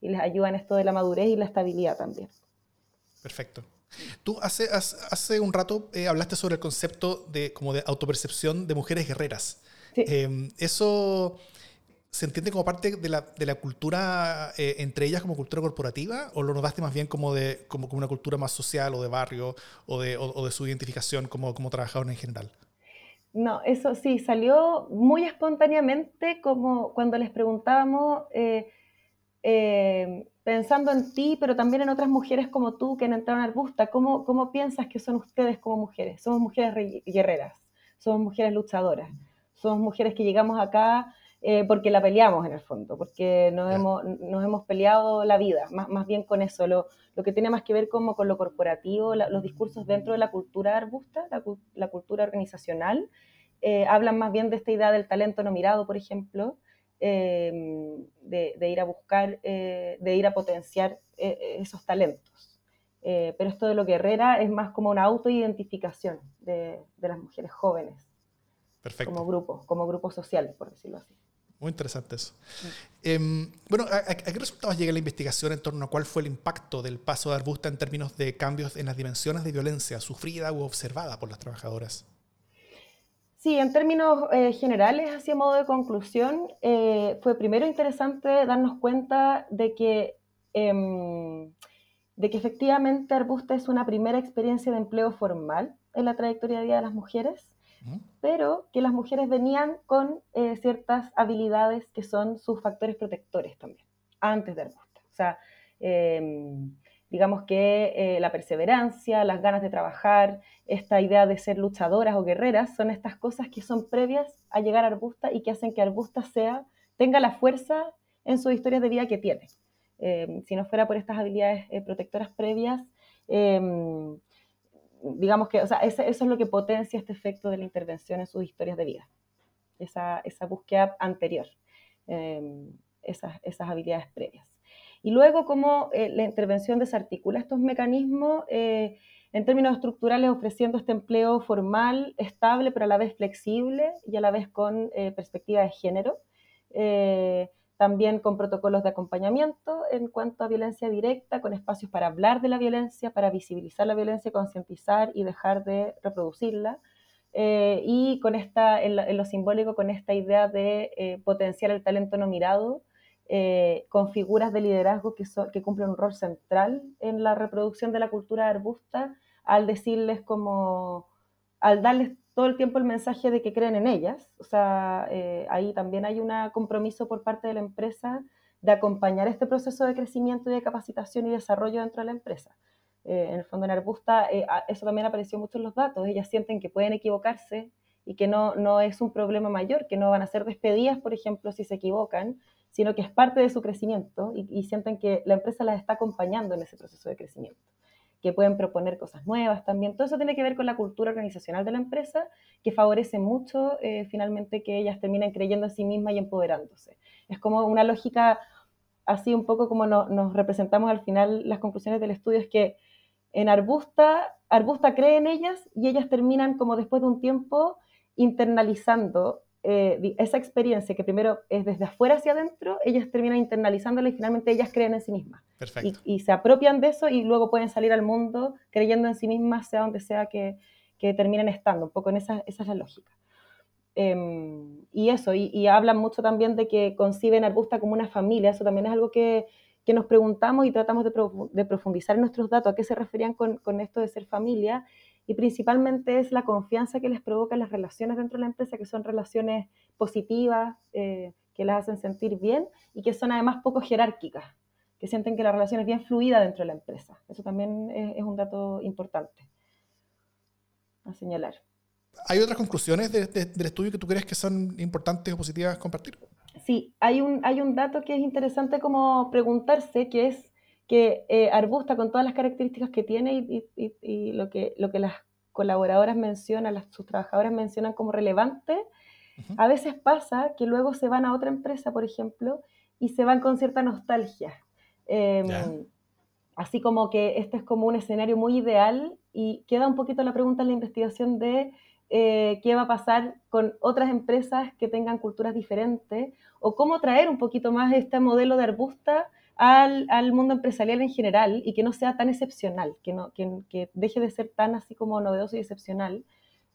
y les ayuda en esto de la madurez y la estabilidad también. Perfecto. Tú hace, hace un rato eh, hablaste sobre el concepto de, como de autopercepción de mujeres guerreras. Em, ¿Eso se entiende como parte de la, de la cultura eh, entre ellas como cultura corporativa o lo notaste más bien como, de, como, como una cultura más social o de barrio o de, o, de su identificación como, como trabajadores en general? No, eso sí, salió muy espontáneamente como cuando les preguntábamos... Eh, pensando en ti, pero también en otras mujeres como tú que han entrado en Arbusta, ¿cómo, cómo piensas que son ustedes como mujeres? Somos mujeres guerreras, somos mujeres luchadoras, somos mujeres que llegamos acá eh, porque la peleamos en el fondo, porque nos, hemos, nos hemos peleado la vida, más, más bien con eso, lo, lo, que tiene más que ver como con lo corporativo, los discursos dentro de la cultura arbusta, la, la cultura organizacional, eh, hablan más bien de esta idea del talento no mirado, por ejemplo, Em, de, ir a buscar, eh, de ir a potenciar eh, esos talentos. Eh, pero esto de lo guerrera es más como una autoidentificación de, de las mujeres jóvenes. Perfecto. Como grupo, como grupo social, por decirlo así. Muy interesante eso. Em, bueno, ¿a, qué resultados llega la investigación en torno a cuál fue el impacto del paso de Arbusta en términos de cambios en las dimensiones de violencia sufrida u observada por las trabajadoras? Sí, en términos eh, generales, hacia modo de conclusión, eh, fue primero interesante darnos cuenta de que, em, de que efectivamente Arbusta es una primera experiencia de empleo formal en la trayectoria de vida de las mujeres, pero que las mujeres venían con eh, ciertas habilidades que son sus factores protectores también, antes de Arbusta. O sea, em, digamos que eh, la perseverancia, las ganas de trabajar, esta idea de ser luchadoras o guerreras, son estas cosas que son previas a llegar a Arbusta y que hacen que Arbusta sea, tenga la fuerza en su historia de vida que tiene. Em, si no fuera por estas habilidades eh, protectoras previas, em, digamos que, o sea, eso, es lo que potencia este efecto de la intervención en sus historias de vida, esa, esa búsqueda anterior, em, esas, esas habilidades previas. Y luego, cómo la intervención desarticula estos mecanismos en términos estructurales ofreciendo este empleo formal, estable, pero a la vez flexible y a la vez con perspectiva de género también con protocolos de acompañamiento en cuanto a violencia directa, con espacios para hablar de la violencia, para visibilizar la violencia, concientizar y dejar de reproducirla. Eh, y con esta, en, lo simbólico, con esta idea de eh, potenciar el talento no mirado, eh, con figuras de liderazgo que, que cumplen un rol central en la reproducción de la cultura arbusta, al decirles como, al darles todo el tiempo el mensaje de que creen en ellas. O sea, eh, ahí también hay un compromiso por parte de la empresa de acompañar este proceso de crecimiento y de capacitación y desarrollo dentro de la empresa. Eh, en el fondo, en Arbusta, eh, eso también apareció mucho en los datos. Ellas sienten que pueden equivocarse y que no, no es un problema mayor, que no van a ser despedidas, por ejemplo, si se equivocan, sino que es parte de su crecimiento y, y sienten que la empresa las está acompañando en ese proceso de crecimiento que pueden proponer cosas nuevas también. Todo eso tiene que ver con la cultura organizacional de la empresa, que favorece mucho eh, finalmente que ellas terminen creyendo en sí mismas y empoderándose. Es como una lógica así un poco como nos representamos al final las conclusiones del estudio, es que en Arbusta, Arbusta cree en ellas y ellas terminan como después de un tiempo internalizando eh, esa experiencia que primero es desde afuera hacia adentro, ellas terminan internalizándola y finalmente ellas creen en sí mismas. Y, se apropian de eso y luego pueden salir al mundo creyendo en sí mismas, sea donde sea que, que terminen estando. Un poco en esa, esa es la lógica. Em, y eso, y, hablan mucho también de que conciben Arbusta como una familia. Eso también es algo que, que nos preguntamos y tratamos de, de, profundizar en nuestros datos. ¿A qué se referían con, con esto de ser familia? Y principalmente es la confianza que les provoca las relaciones dentro de la empresa, que son relaciones positivas, eh, que las hacen sentir bien y que son además poco jerárquicas, que sienten que la relación es bien fluida dentro de la empresa. Eso también es, un dato importante a señalar. ¿Hay otras conclusiones del estudio que tú crees que son importantes o positivas compartir? Sí, hay un, hay un dato que es interesante como preguntarse, que es que eh, Arbusta, con todas las características que tiene y, lo, que, lo que las colaboradoras mencionan, las, sus trabajadoras mencionan como relevante, a veces pasa que luego se van a otra empresa, por ejemplo, y se van con cierta nostalgia. Em, así como que este es como un escenario muy ideal y queda un poquito la pregunta en la investigación de eh, qué va a pasar con otras empresas que tengan culturas diferentes o cómo traer un poquito más este modelo de Arbusta al, mundo empresarial en general y que no sea tan excepcional, que, no, que, deje de ser tan así como novedoso y excepcional.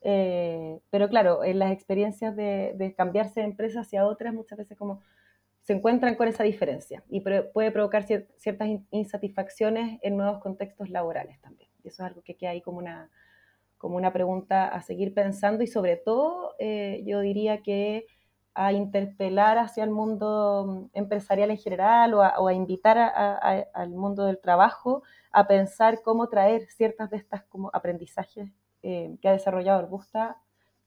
Eh, pero claro, en las experiencias de, cambiarse de empresa hacia otras muchas veces como se encuentran con esa diferencia y puede provocar ciertas insatisfacciones en nuevos contextos laborales también. Y eso es algo que queda ahí como una, como una pregunta a seguir pensando y sobre todo eh, yo diría que a interpelar hacia el mundo mm, empresarial en general o a, invitar al mundo del trabajo a pensar cómo traer ciertas de estas como aprendizajes eh, que ha desarrollado Arbusta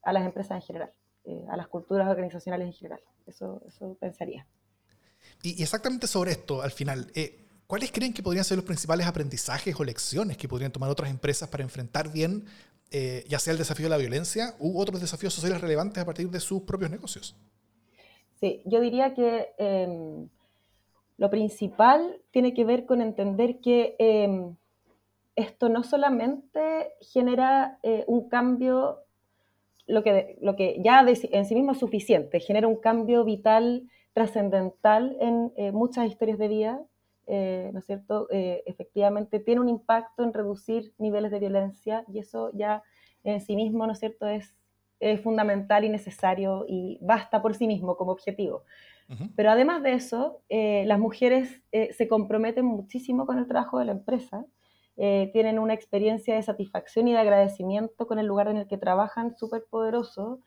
a las empresas en general, eh, a las culturas organizacionales en general. Eso, eso pensaría. Y, exactamente sobre esto, al final, eh, ¿cuáles creen que podrían ser los principales aprendizajes o lecciones que podrían tomar otras empresas para enfrentar bien ya sea el desafío de la violencia u otros desafíos sociales relevantes a partir de sus propios negocios? Sí, yo diría que em, lo principal tiene que ver con entender que em, esto no solamente genera eh, un cambio, lo que, lo que ya en sí mismo es suficiente, genera un cambio vital, trascendental en eh, muchas historias de vida, eh, ¿no es cierto? efectivamente tiene un impacto en reducir niveles de violencia y eso ya en sí mismo, ¿no es cierto?, es es fundamental y necesario y basta por sí mismo como objetivo. Pero además de eso, eh, las mujeres eh, se comprometen muchísimo con el trabajo de la empresa, eh, tienen una experiencia de satisfacción y de agradecimiento con el lugar en el que trabajan súper poderoso.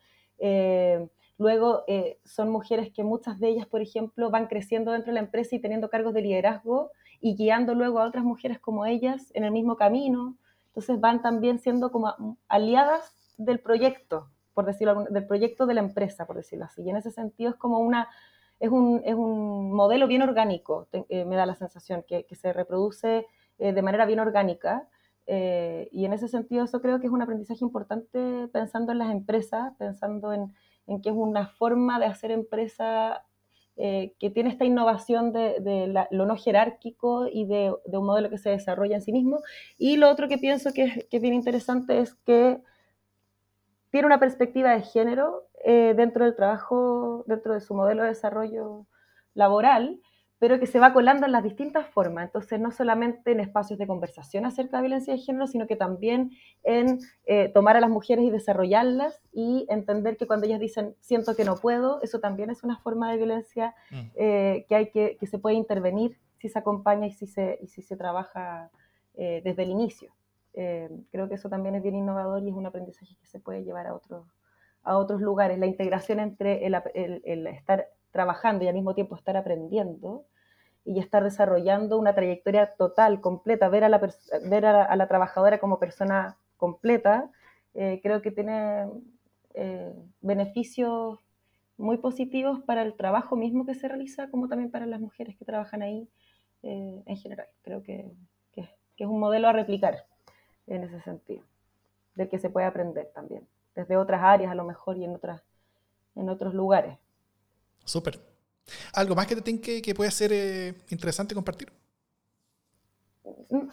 Luego son mujeres que muchas de ellas, por ejemplo, van creciendo dentro de la empresa y teniendo cargos de liderazgo y guiando luego a otras mujeres como ellas en el mismo camino. Entonces van también siendo como aliadas del proyecto, por decirlo, del proyecto de la empresa, por decirlo así. Y en ese sentido es como una, es un, es un modelo bien orgánico, eh, me da la sensación, que, que se reproduce eh, de manera bien orgánica. Eh, y en ese sentido eso creo que es un aprendizaje importante pensando en las empresas, pensando en, en que es una forma de hacer empresa eh, que tiene esta innovación de, lo no jerárquico y de, un modelo que se desarrolla en sí mismo. Y lo otro que pienso que es, bien interesante es que tiene una perspectiva de género eh, dentro del trabajo, dentro de su modelo de desarrollo laboral, pero que se va colando en las distintas formas. Entonces, no solamente en espacios de conversación acerca de violencia de género, sino que también en eh, tomar a las mujeres y desarrollarlas y entender que cuando ellas dicen siento que no puedo, eso también es una forma de violencia mm. eh, que, hay que, que se puede intervenir si se acompaña y si se, y si se trabaja eh, desde el inicio. creo que eso también es bien innovador y es un aprendizaje que se puede llevar a otros, a otros lugares. La integración entre el, el, el estar trabajando y al mismo tiempo estar aprendiendo y estar desarrollando una trayectoria total, completa, ver a la, ver a la, trabajadora como persona completa, eh, creo que tiene eh, beneficios muy positivos para el trabajo mismo que se realiza, como también para las mujeres que trabajan ahí eh, en general. Creo que, que, es un modelo a replicar en ese sentido, del que se puede aprender también, desde otras áreas a lo mejor y en, otras, en otros lugares. Súper. ¿Algo más que te tenga que, puede ser eh, interesante compartir?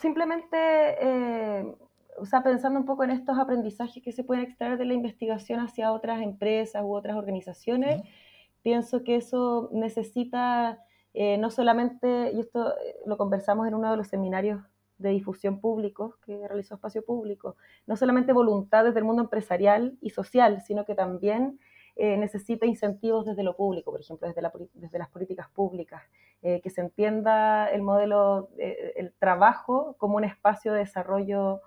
Simplemente, eh, o sea, pensando un poco en estos aprendizajes que se pueden extraer de la investigación hacia otras empresas u otras organizaciones, pienso que eso necesita eh, no solamente, y esto lo conversamos en uno de los seminarios de difusión públicos que realizó Espacio Público, no solamente voluntades del mundo empresarial y social, sino que también eh, necesita incentivos desde lo público, por ejemplo, desde, desde las políticas públicas, eh, que se entienda el modelo, eh, el trabajo como un espacio de desarrollo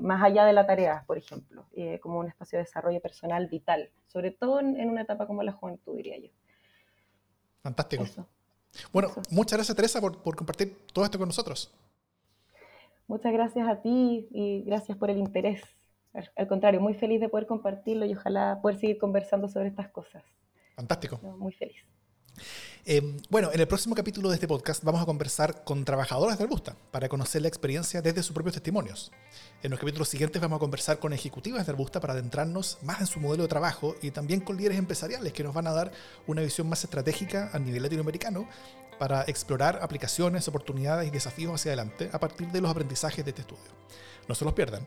más allá de la tarea, por ejemplo, como un espacio de desarrollo personal vital, sobre todo en, una etapa como la juventud, diría yo. Fantástico. bueno, muchas gracias Teresa por, por compartir todo esto con nosotros. Muchas gracias a ti y gracias por el interés. Al contrario, muy feliz de poder compartirlo y ojalá poder seguir conversando sobre estas cosas. Fantástico. Muy feliz. Eh, bueno, en el próximo capítulo de este podcast vamos a conversar con trabajadoras del Busta para conocer la experiencia desde sus propios testimonios. En los capítulos siguientes vamos a conversar con ejecutivas del Busta para adentrarnos más en su modelo de trabajo y también con líderes empresariales que nos van a dar una visión más estratégica a nivel latinoamericano para explorar aplicaciones, oportunidades y desafíos hacia adelante a partir de los aprendizajes de este estudio. No se los pierdan.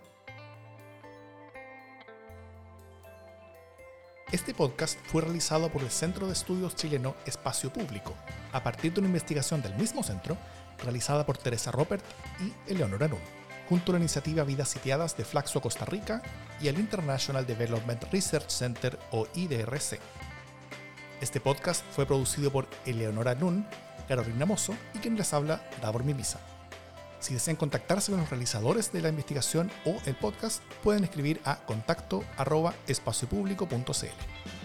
Este podcast fue realizado por el Centro de Estudios Chileno Espacio Público, a partir de una investigación del mismo centro, realizada por Teresa Robert y Eleonora Nun, junto a la iniciativa Vidas Sitiadas de Flaxo Costa Rica y el International Development Research Center o IDRC. Este podcast fue producido por Eleonora Nun, Carolina Mozo y quien les habla, Davor Mimisa. Si desean contactarse con los realizadores de la investigación o el podcast, pueden escribir a contacto espaciopublico.cl.